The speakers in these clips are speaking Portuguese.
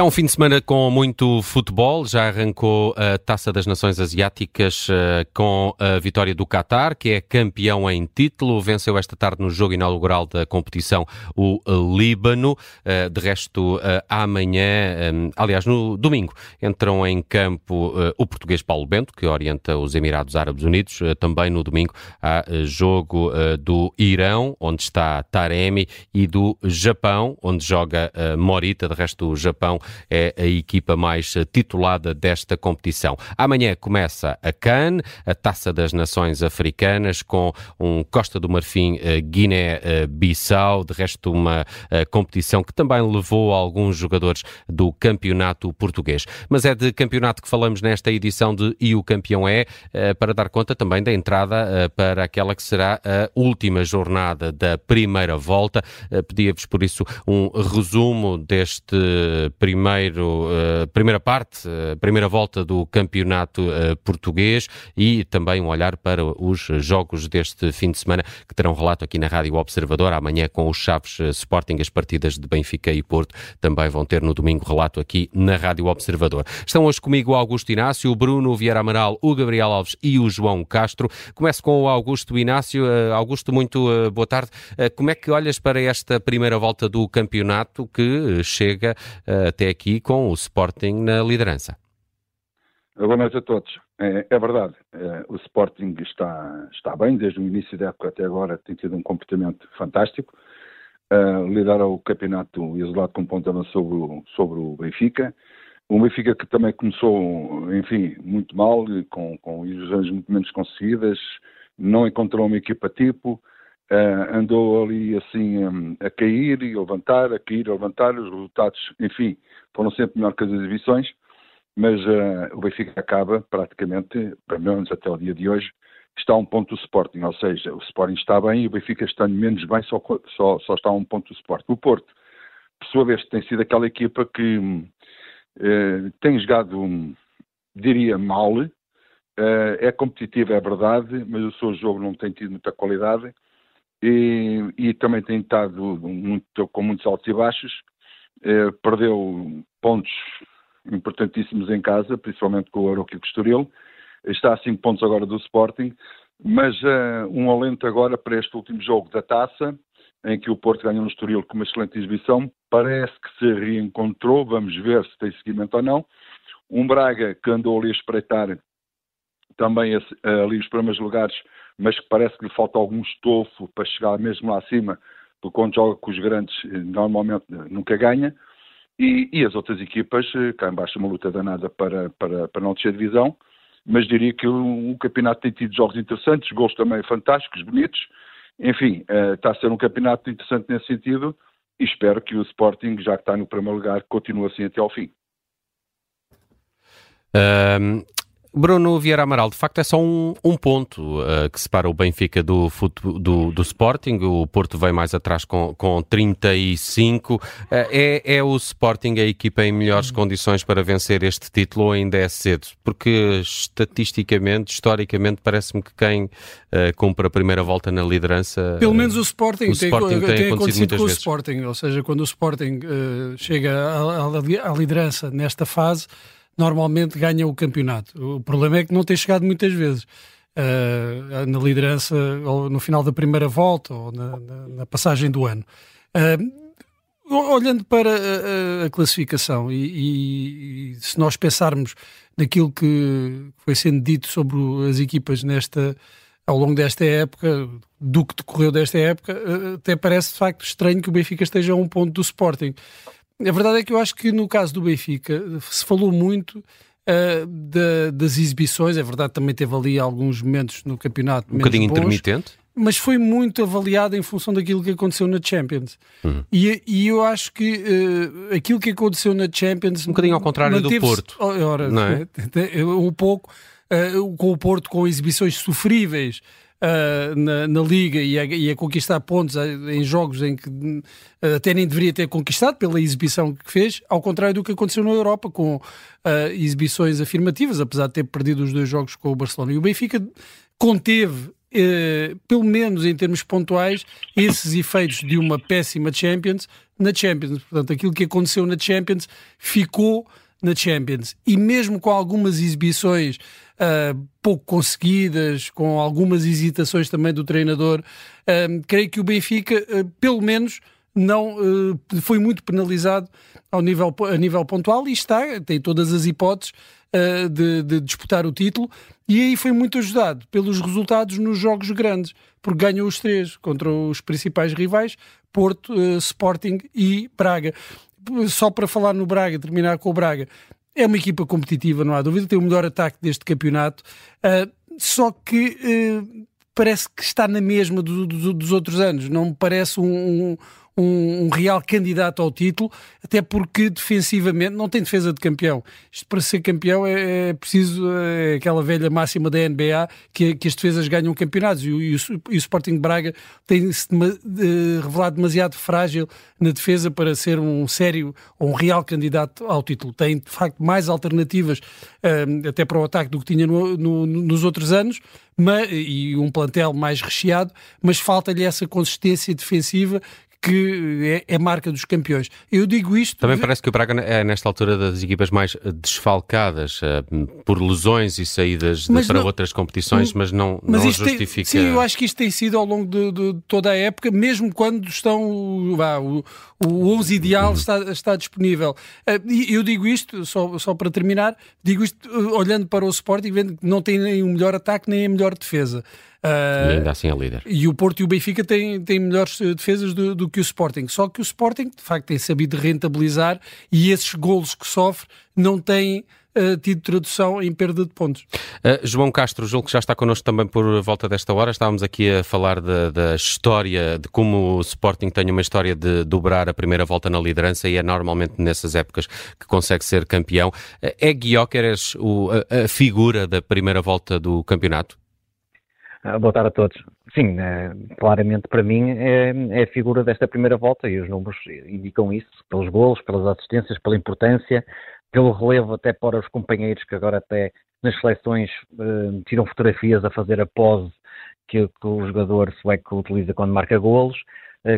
É um fim de semana com muito futebol. Já arrancou a Taça das Nações Asiáticas uh, com a vitória do Qatar, que é campeão em título. Venceu esta tarde no jogo inaugural da competição o Líbano. Uh, de resto, uh, amanhã, aliás, no domingo, entram em campo o português Paulo Bento, que orienta os Emirados Árabes Unidos. também no domingo há jogo do Irão, onde está Taremi, e do Japão, onde joga Morita. De resto, o Japão é a equipa mais titulada desta competição. Amanhã começa a CAN, a Taça das Nações Africanas, com um Costa do Marfim eh, Guiné-Bissau, de resto uma eh, competição que também levou alguns jogadores do campeonato português. Mas é de campeonato que falamos nesta edição de E o Campeão é, eh, para dar conta também da entrada para aquela que será a última jornada da primeira volta. Pedia-vos, por isso, um resumo deste primeiro, uh, primeira parte, uh, primeira volta do campeonato uh, português e também um olhar para os jogos deste fim de semana que terão relato aqui na Rádio Observador. Amanhã com os Chaves Sporting, as partidas de Benfica e Porto também vão ter no domingo relato aqui na Rádio Observador. Estão hoje comigo o Augusto Inácio, o Bruno Vieira Amaral, o Gabriel Alves e o João Castro. Começo com o Augusto Inácio. Augusto, muito boa tarde. Como é que olhas para esta primeira volta do campeonato que chega até aqui com o Sporting na liderança. Boa noite a todos. É, é verdade, é, o Sporting está, está bem, desde o início da época até agora tem tido um comportamento fantástico. Uh, lidera o campeonato isolado com ponto sobre, o, sobre o Benfica. O Benfica que também começou, enfim, muito mal, com, com ilusões muito menos conseguidas, não encontrou uma equipa tipo, Uh, andou ali assim um, a cair e a levantar, a cair e a levantar, os resultados, enfim, foram sempre melhor que as exibições, mas uh, o Benfica acaba praticamente, pelo menos até o dia de hoje, está a um ponto do Sporting, ou seja, o Sporting está bem e o Benfica está menos bem, só, só, só está a um ponto do Sporting. O Porto, por sua vez, tem sido aquela equipa que uh, tem jogado, diria, mal, é competitiva, é verdade, mas o seu jogo não tem tido muita qualidade, e, e também tem estado muito, com muitos altos e baixos. Eh, perdeu pontos importantíssimos em casa, principalmente com o Aroquio Estoril. Está a 5 pontos agora do Sporting, mas uh, um alento agora para este último jogo da Taça, em que o Porto ganhou no Estoril com uma excelente exibição. Parece que se reencontrou, vamos ver se tem seguimento ou não. Um Braga que andou ali a espreitar também ali os primeiros lugares, mas que parece que lhe falta algum estofo para chegar mesmo lá acima, porque quando joga com os grandes eh, normalmente eh, nunca ganha. E, e as outras equipas, eh, cá embaixo uma luta danada para, para, para não descer divisão, mas diria que o, o, campeonato tem tido jogos interessantes, gols também fantásticos, bonitos. Enfim, está a ser um campeonato interessante nesse sentido e espero que o Sporting, já que está no primeiro lugar, continue assim até ao fim. Um, Bruno Vieira Amaral, de facto é só um, um ponto uh, que separa o Benfica do, do, do, Sporting, o Porto vem mais atrás com, com 35. Uh, é, é o Sporting a equipa em melhores condições para vencer este título ou ainda é cedo? Porque estatisticamente, historicamente, parece-me que quem uh, cumpre a primeira volta na liderança... Pelo menos o Sporting, o tem, Sporting tem, tem, tem acontecido com vezes. o Sporting, ou seja, quando o Sporting chega à liderança nesta fase normalmente ganha o campeonato. O problema é que não tem chegado muitas vezes. Uh, na liderança ou no final da primeira volta ou na, na, na passagem do ano. Uh, olhando para a, a classificação e, e, se nós pensarmos naquilo que foi sendo dito sobre as equipas nesta ao longo desta época, do que decorreu desta época, uh, até parece de facto estranho que o Benfica esteja a um ponto do Sporting. A verdade é que eu acho que no caso do Benfica se falou muito uh, da, das exibições. É verdade, também teve ali alguns momentos no campeonato. Um bocadinho bons, intermitente. Mas foi muito avaliado em função daquilo que aconteceu na Champions. Uhum. E, e, eu acho que uh, aquilo que aconteceu na Champions. Um bocadinho ao contrário do Porto. Ora, não é? um pouco uh, com o Porto com exibições sofríveis uh, na, na, Liga e a, e a, conquistar pontos em jogos em que uh, até nem deveria ter conquistado pela exibição que fez, ao contrário do que aconteceu na Europa, com uh, exibições afirmativas, apesar de ter perdido os dois jogos com o Barcelona. E o Benfica conteve pelo menos em termos pontuais, esses efeitos de uma péssima Champions na Champions. Portanto, aquilo que aconteceu na Champions ficou na Champions. E mesmo com algumas exibições uh, pouco conseguidas, com algumas hesitações também do treinador, uh, creio que o Benfica, uh, pelo menos, não foi muito penalizado ao nível, a nível pontual e está, tem todas as hipóteses de, de disputar o título e aí foi muito ajudado pelos resultados nos jogos grandes, porque ganhou os três contra os principais rivais, Porto, Sporting e Braga. Só para falar no Braga, terminar com o Braga, é uma equipa competitiva, não há dúvida, tem o melhor ataque deste campeonato, uh, só que uh, parece que está na mesma do, do, dos outros anos, não me parece um, um um, um, real candidato ao título, até porque defensivamente não tem defesa de campeão. Isto para ser campeão é, é preciso é aquela velha máxima da NBA que, que as defesas ganham campeonatos e e o, e o Sporting Braga tem-se de, revelado demasiado frágil na defesa para ser um sério ou um real candidato ao título. Tem de facto mais alternativas um, até para o ataque do que tinha no, no, nos outros anos. Mas, e um plantel mais recheado, mas falta-lhe essa consistência defensiva que é, é, marca dos campeões. Eu digo isto. Também parece que o Braga é, nesta altura, das equipas mais desfalcadas uh, por lesões e saídas de, para não, outras competições, mas não, mas não justifica. Tem, sim, eu acho que isto tem sido ao longo de, de toda a época, mesmo quando estão. Vá, o, o 11 ideal está, está disponível. Uh, eu digo isto, só, só para terminar, digo isto uh, olhando para o Sporting, vendo que não tem nem o melhor ataque nem a melhor defesa. Uh, e ainda assim é líder. E o Porto e o Benfica têm, têm melhores eh, defesas do, do, que o Sporting. Só que o Sporting, de facto, tem sabido rentabilizar e esses golos que sofre não têm uh, tido tradução em perda de pontos. Uh, João Castro, julgo que já está connosco também por volta desta hora. Estávamos aqui a falar da, da história, de como o Sporting tem uma história de dobrar a primeira volta na liderança e é normalmente nessas épocas que consegue ser campeão. É Guióqueres a, a figura da primeira volta do campeonato? Boa tarde a todos. Sim, uh, claramente para mim é, é, a figura desta primeira volta e os números indicam isso, pelos golos, pelas assistências, pela importância, pelo relevo até para os companheiros que agora até nas seleções uh, tiram fotografias a fazer a pose que, que o jogador sueco utiliza quando marca golos,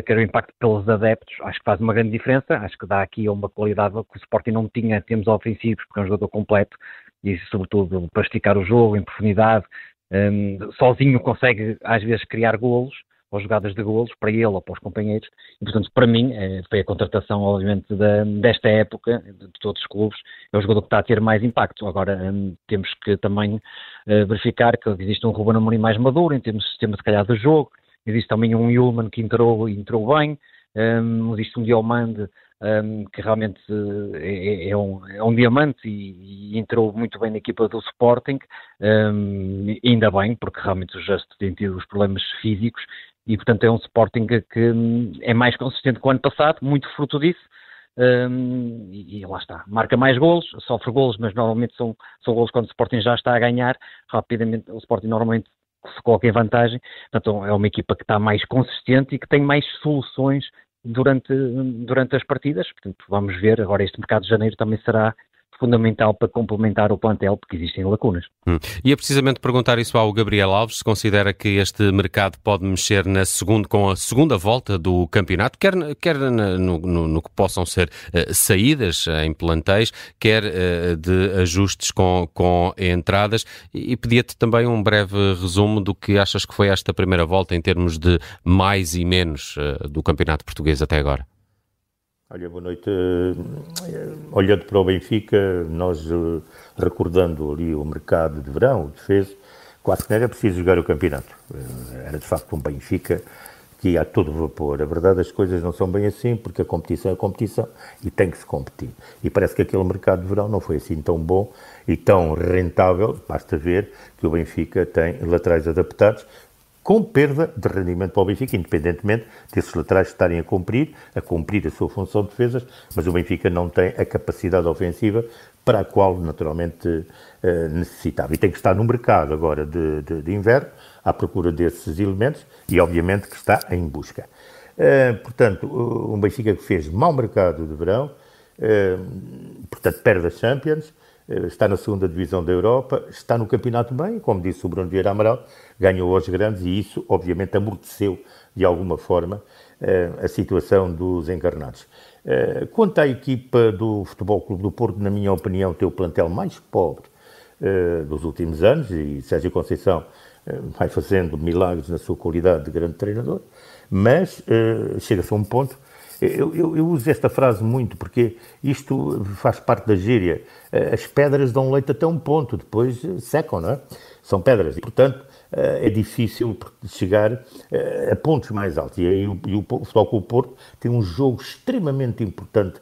quer o impacto pelos adeptos, acho que faz uma grande diferença, acho que dá aqui uma qualidade que o Sporting não tinha, temos ofensivos, porque é um jogador completo, e sobretudo para esticar o jogo em profundidade, um, sozinho consegue às vezes criar golos ou jogadas de golos para ele ou para os companheiros. E portanto para mim eh, foi a contratação obviamente da, desta época de todos os clubes. É o jogador que está a ter mais impacto. Agora um, temos que também uh, verificar que existe um Ruben Amorim mais maduro em termos de sistema se calhar de jogo. Existe também um Yulman que entrou entrou bem. Um, existe um Diomande um, que realmente é, é, um, é, um, diamante e, e, entrou muito bem na equipa do Sporting, um, ainda bem, porque realmente o Justo tem tido os problemas físicos e, portanto, é um Sporting que, que é mais consistente que o ano passado, muito fruto disso. Um, e, e, lá está, marca mais golos, sofre golos, mas normalmente são, são golos quando o Sporting já está a ganhar, rapidamente o Sporting normalmente se coloca em vantagem, portanto é uma equipa que está mais consistente e que tem mais soluções durante, durante as partidas. Portanto, vamos ver. Agora, este mercado de janeiro também será fundamental para complementar o plantel, porque existem lacunas. Hum. E é precisamente perguntar isso ao Gabriel Alves, se considera que este mercado pode mexer na segunda, com a segunda volta do campeonato, quer, quer no, no, no que possam ser uh, saídas em plantéis, quer uh, de ajustes com, com entradas, e, e pedia-te também um breve resumo do que achas que foi esta primeira volta em termos de mais e menos uh, do campeonato português até agora. Olha, boa noite. Olhando para o Benfica, nós eh, recordando ali o mercado de verão, o defesa, quase que não era preciso jogar o campeonato. Eh, era de facto um Benfica que ia a todo vapor. A verdade, as coisas não são bem assim, porque a competição é a competição e tem que se competir. E parece que aquele mercado de verão não foi assim tão bom e tão rentável. Basta ver que o Benfica tem laterais adaptados, com perda de rendimento para o Benfica, independentemente desses laterais estarem a cumprir, a cumprir a sua função de defesas, mas o Benfica não tem a capacidade ofensiva para a qual naturalmente eh, necessitava. E tem que estar no mercado agora de, de, de, inverno, à procura desses elementos, e obviamente que está em busca. Uh, portanto, um Benfica que fez mau mercado de verão, uh, portanto perde as Champions, está na segunda divisão da Europa, está no campeonato bem, como disse o Bruno Vieira Amaral, ganhou aos grandes e isso, obviamente, amorteceu de alguma forma a situação dos encarnados. Quanto à equipa do Futebol Clube do Porto, na minha opinião, tem o plantel mais pobre dos últimos anos e Sérgio Conceição vai fazendo milagres na sua qualidade de grande treinador, mas chega-se a um ponto eu, eu, eu, uso esta frase muito porque isto faz parte da gíria. As pedras dão leite até um ponto, depois secam, não é? São pedras. E, portanto, é difícil chegar a pontos mais altos. E aí o, e o Futebol Clube Porto tem um jogo extremamente importante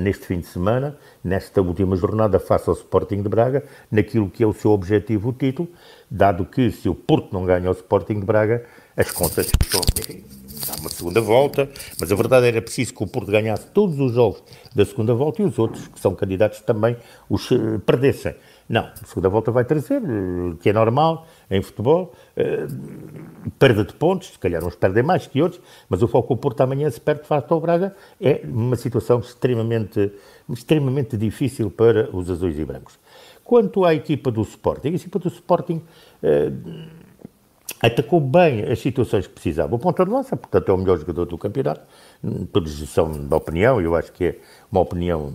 neste fim de semana, nesta última jornada, face ao Sporting de Braga, naquilo que é o seu objetivo, o título, dado que se o Porto não ganha o Sporting de Braga, as contas estão há uma segunda volta, mas a verdade era preciso que o Porto ganhasse todos os jogos da segunda volta e os outros, que são candidatos também, os uh, perdessem. Não, a segunda volta vai trazer, uh, que é normal em futebol, uh, perda de pontos, se calhar uns perdem mais que outros, mas o foco o Porto amanhã se perde face ao Braga, é uma situação extremamente, extremamente difícil para os azuis e brancos. Quanto à equipa do Sporting, a equipa do Sporting atacou bem as situações que precisava. O ponta de lança, portanto, é o melhor jogador do campeonato. Todos são de opinião, eu acho que é uma opinião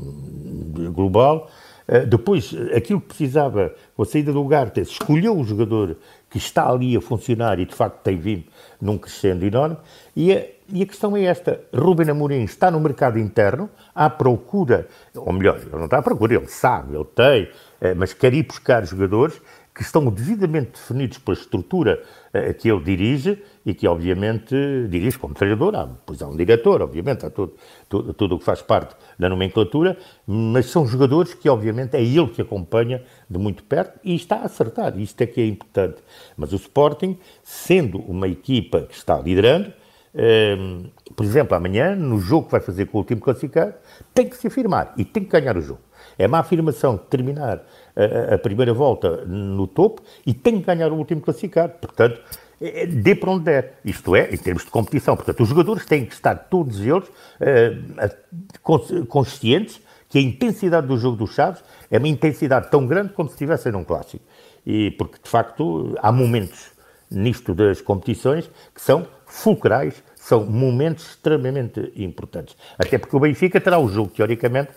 global. Eh, depois, aquilo que precisava, a saída do Gartes, escolheu o jogador que está ali a funcionar e de facto tem vindo num crescendo enorme. E a, e a questão é esta: Ruben Amorim está no mercado interno à procura, ou melhor, ele não está à procura, ele sabe, ele tem, eh, mas quer ir buscar jogadores que estão devidamente definidos pela estrutura uh, que ele dirige e que, obviamente, dirige como treinador. Há, pois há um diretor, obviamente, há tudo, tudo, o que faz parte da nomenclatura, mas são jogadores que, obviamente, é ele que acompanha de muito perto e está a acertar. Isto é que é importante. Mas o Sporting, sendo uma equipa que está liderando, ehm, por exemplo, amanhã, no jogo que vai fazer com o último classificado, tem que se afirmar e tem que ganhar o jogo. É uma afirmação terminar a, primeira volta no topo e tem que ganhar o último classificado. Portanto, é, é, dê para onde der. Isto é, em termos de competição. Portanto, os jogadores têm que estar todos eles uh, conscientes que a intensidade do jogo dos Chaves é uma intensidade tão grande como se estivessem num clássico. E porque, de facto, há momentos nisto das competições que são fulcrais, são momentos extremamente importantes. Até porque o Benfica terá o jogo, teoricamente,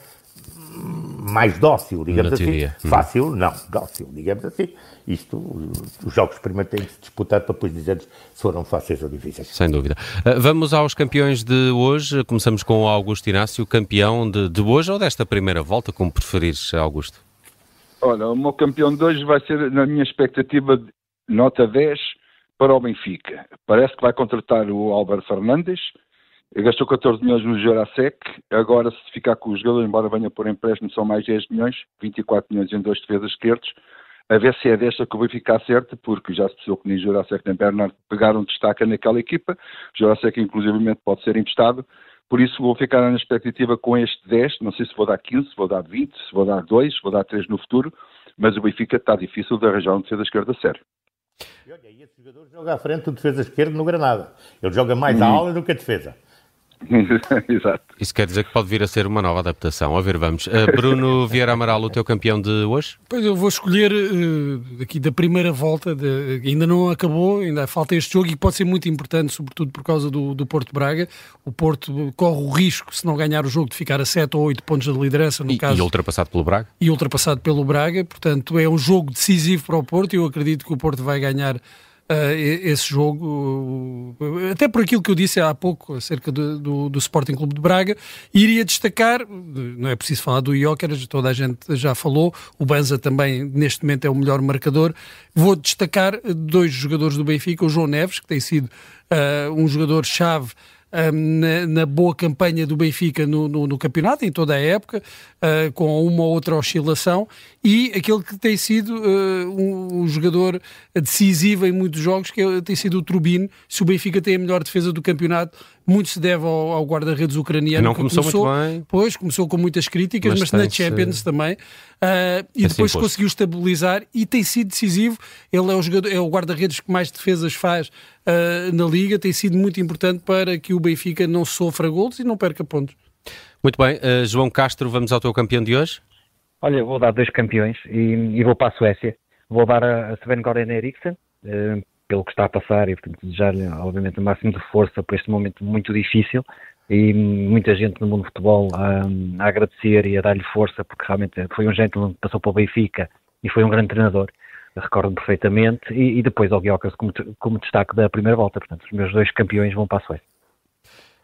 mais dócil, digamos assim. Hum. Fácil, não, dócil, digamos assim. Isto, os jogos primeiro têm que se disputar para depois dizer se foram fáceis ou difíceis. Sem dúvida. Uh, vamos aos campeões de hoje. Começamos com o Augusto Inácio, campeão de, de hoje ou desta primeira volta, como preferires, Augusto? Olha, o meu campeão de hoje vai ser, na minha expectativa, nota 10 para o Benfica. Parece que vai contratar o Álvaro Fernandes, gastou 14 milhões no Jurasek, agora se ficar com os jogadores, embora venha por empréstimo, são mais 10 milhões, 24 milhões em dois defesas esquerdos, a ver se é desta que vai ficar certo, porque já se percebeu que nem Jurasek nem Bernard pegaram destaque naquela equipa, Jurasek inclusivamente pode ser emprestado, por isso vou ficar na expectativa com este 10, não sei se vou dar 15, se vou dar 20, se vou dar 2, se vou dar 3 no futuro, mas o Benfica está difícil de arranjar um defesa esquerda sério. E olha, esse jogador joga à frente do defesa esquerdo no Granada. Ele joga mais hum. a ala do que a defesa. Exato. Isso quer dizer que pode vir a ser uma nova adaptação. A ver, vamos. Uh, Bruno Vieira Amaral, o teu campeão de hoje? Pois eu vou escolher uh, aqui da primeira volta, de, ainda não acabou, ainda falta este jogo e pode ser muito importante, sobretudo por causa do, do Porto Braga. O Porto corre o risco, se não ganhar o jogo, de ficar a 7 ou 8 pontos de liderança, no e, caso. E ultrapassado pelo Braga? E ultrapassado pelo Braga, portanto é um jogo decisivo para o Porto e eu acredito que o Porto vai ganhar uh, esse jogo, até por aquilo que eu disse há pouco acerca do, do, do, Sporting Clube de Braga, iria destacar, não é preciso falar do Jóqueres, toda a gente já falou, o Banza também neste momento é o melhor marcador, vou destacar dois jogadores do Benfica, o João Neves, que tem sido uh, um jogador-chave na, na, boa campanha do Benfica no, no, no campeonato, em toda a época, uh, com uma ou outra oscilação, e aquele que tem sido uh, um, um, jogador decisivo em muitos jogos, que é, tem sido o Trubino. Se o Benfica tem a melhor defesa do campeonato, muito se deve ao, ao guarda-redes ucraniano. Não começou, começou, muito bem. Pois, começou com muitas críticas, mas, mas na Champions também. Uh, e depois posto. conseguiu estabilizar e tem sido decisivo. Ele é o, jogador, é o guarda-redes que mais defesas faz uh, na Liga. Tem sido muito importante para que o Benfica não sofra gols e não perca pontos. Muito bem. Uh, João Castro, vamos ao teu campeão de hoje? Olha, vou dar dois campeões e, e vou para a Suécia. Vou dar a, a Sven Goran Eriksson, pelo que está a passar e portanto desejar-lhe obviamente o máximo de força por este momento muito difícil e muita gente no mundo do futebol a, a agradecer e a dar-lhe força porque realmente foi um gentleman que passou para o Benfica e foi um grande treinador recordo perfeitamente, e, e depois ao Guiocas como, como destaque da primeira volta. Portanto, os meus dois campeões vão para a Suécia.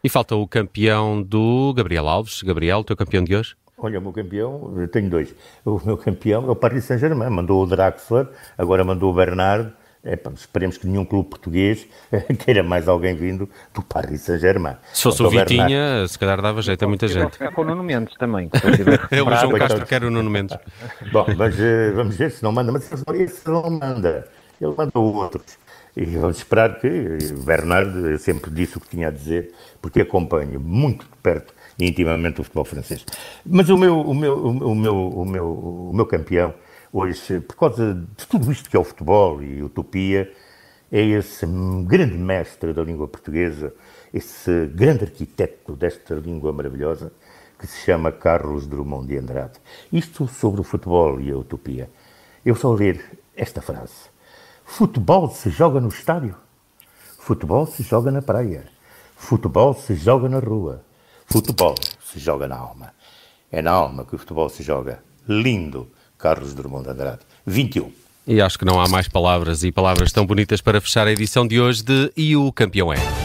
E falta o campeão do Gabriel Alves. Gabriel, o teu campeão de hoje? Olha, o meu campeão, eu tenho dois. O meu campeão é o Paris Saint-Germain. Mandou o Draxler, agora mandou o Bernard é, esperemos que nenhum clube português queira mais alguém vindo do Paris Saint-Germain. Se fosse o Vitinha, se calhar dava jeito a muita gente. com o Nuno Mendes também. é o João Castro quer o Nuno Mendes. Bom, mas eh, vamos ver se não manda. Mas esse não manda. Ele manda outros. E vamos esperar que o Bernardo, sempre disse o que tinha a dizer, porque acompanho muito de perto e intimamente o futebol francês. Mas o meu, o meu, o meu, o meu, o meu campeão Hoje, por causa de tudo isto que é o futebol e utopia, é esse grande mestre da língua portuguesa, esse grande arquiteto desta língua maravilhosa, que se chama Carlos Drummond de Andrade. Isto sobre o futebol e a utopia. Eu só ler esta frase. Futebol se joga no estádio. Futebol se joga na praia. Futebol se joga na rua. Futebol se joga na alma. É na alma que o futebol se joga. Lindo Carlos Drummond de Andrade. 21. E acho que não há mais palavras e palavras tão bonitas para fechar a edição de hoje de E o Campeão é.